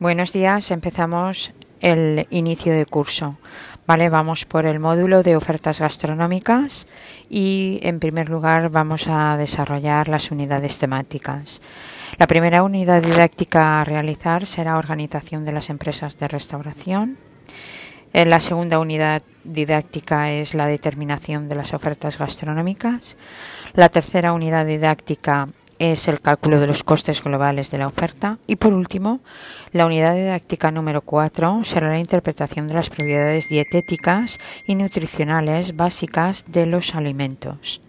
Buenos días, empezamos el inicio de curso. Vale, vamos por el módulo de ofertas gastronómicas y en primer lugar vamos a desarrollar las unidades temáticas. La primera unidad didáctica a realizar será organización de las empresas de restauración. La segunda unidad didáctica es la determinación de las ofertas gastronómicas. La tercera unidad didáctica es el cálculo de los costes globales de la oferta. Y por último, la unidad didáctica número 4 será la interpretación de las propiedades dietéticas y nutricionales básicas de los alimentos.